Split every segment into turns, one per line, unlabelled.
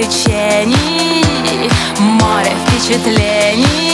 приключений, море впечатлений.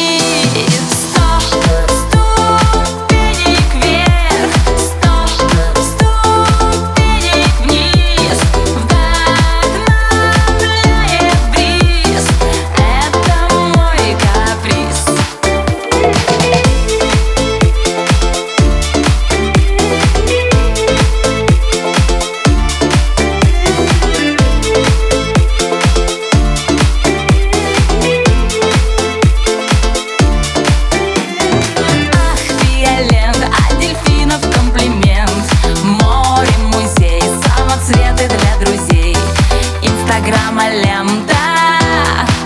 Инстаграма лента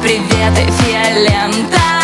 Привет, Эфия лента